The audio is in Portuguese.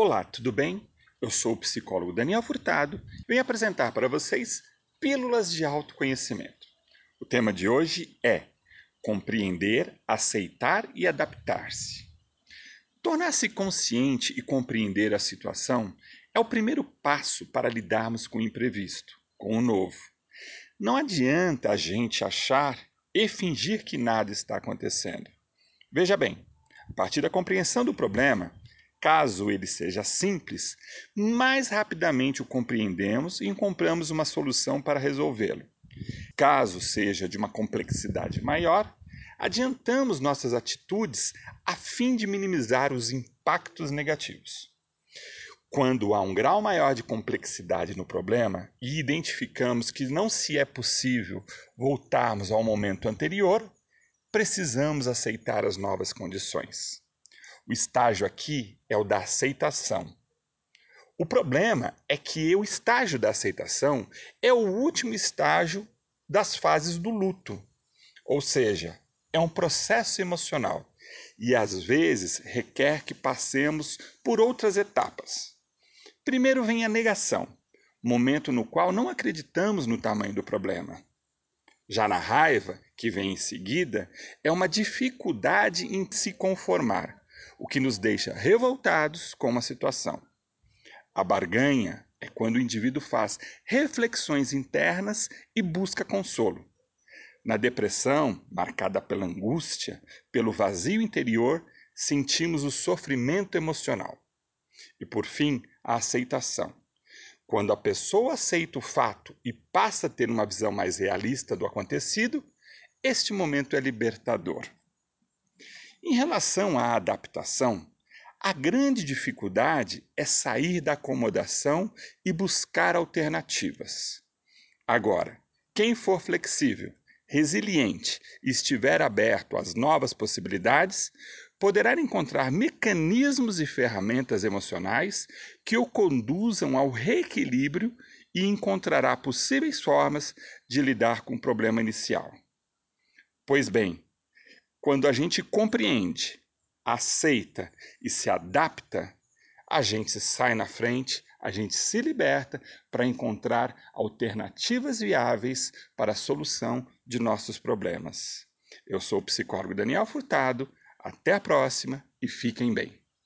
Olá, tudo bem? Eu sou o psicólogo Daniel Furtado e venho apresentar para vocês Pílulas de Autoconhecimento. O tema de hoje é Compreender, Aceitar e Adaptar-se. Tornar-se consciente e compreender a situação é o primeiro passo para lidarmos com o imprevisto, com o novo. Não adianta a gente achar e fingir que nada está acontecendo. Veja bem, a partir da compreensão do problema, caso ele seja simples, mais rapidamente o compreendemos e encontramos uma solução para resolvê-lo. Caso seja de uma complexidade maior, adiantamos nossas atitudes a fim de minimizar os impactos negativos. Quando há um grau maior de complexidade no problema e identificamos que não se é possível voltarmos ao momento anterior, precisamos aceitar as novas condições. O estágio aqui é o da aceitação. O problema é que o estágio da aceitação é o último estágio das fases do luto, ou seja, é um processo emocional e às vezes requer que passemos por outras etapas. Primeiro vem a negação, momento no qual não acreditamos no tamanho do problema. Já na raiva, que vem em seguida, é uma dificuldade em se conformar, o que nos deixa revoltados com uma situação. A barganha é quando o indivíduo faz reflexões internas e busca consolo. Na depressão, marcada pela angústia, pelo vazio interior, sentimos o sofrimento emocional. E por fim, a aceitação. Quando a pessoa aceita o fato e passa a ter uma visão mais realista do acontecido, este momento é libertador. Em relação à adaptação, a grande dificuldade é sair da acomodação e buscar alternativas. Agora, quem for flexível, resiliente e estiver aberto às novas possibilidades, poderá encontrar mecanismos e ferramentas emocionais que o conduzam ao reequilíbrio e encontrará possíveis formas de lidar com o problema inicial. Pois bem, quando a gente compreende, aceita e se adapta, a gente sai na frente, a gente se liberta para encontrar alternativas viáveis para a solução de nossos problemas. Eu sou o psicólogo Daniel Furtado até a próxima e fiquem bem.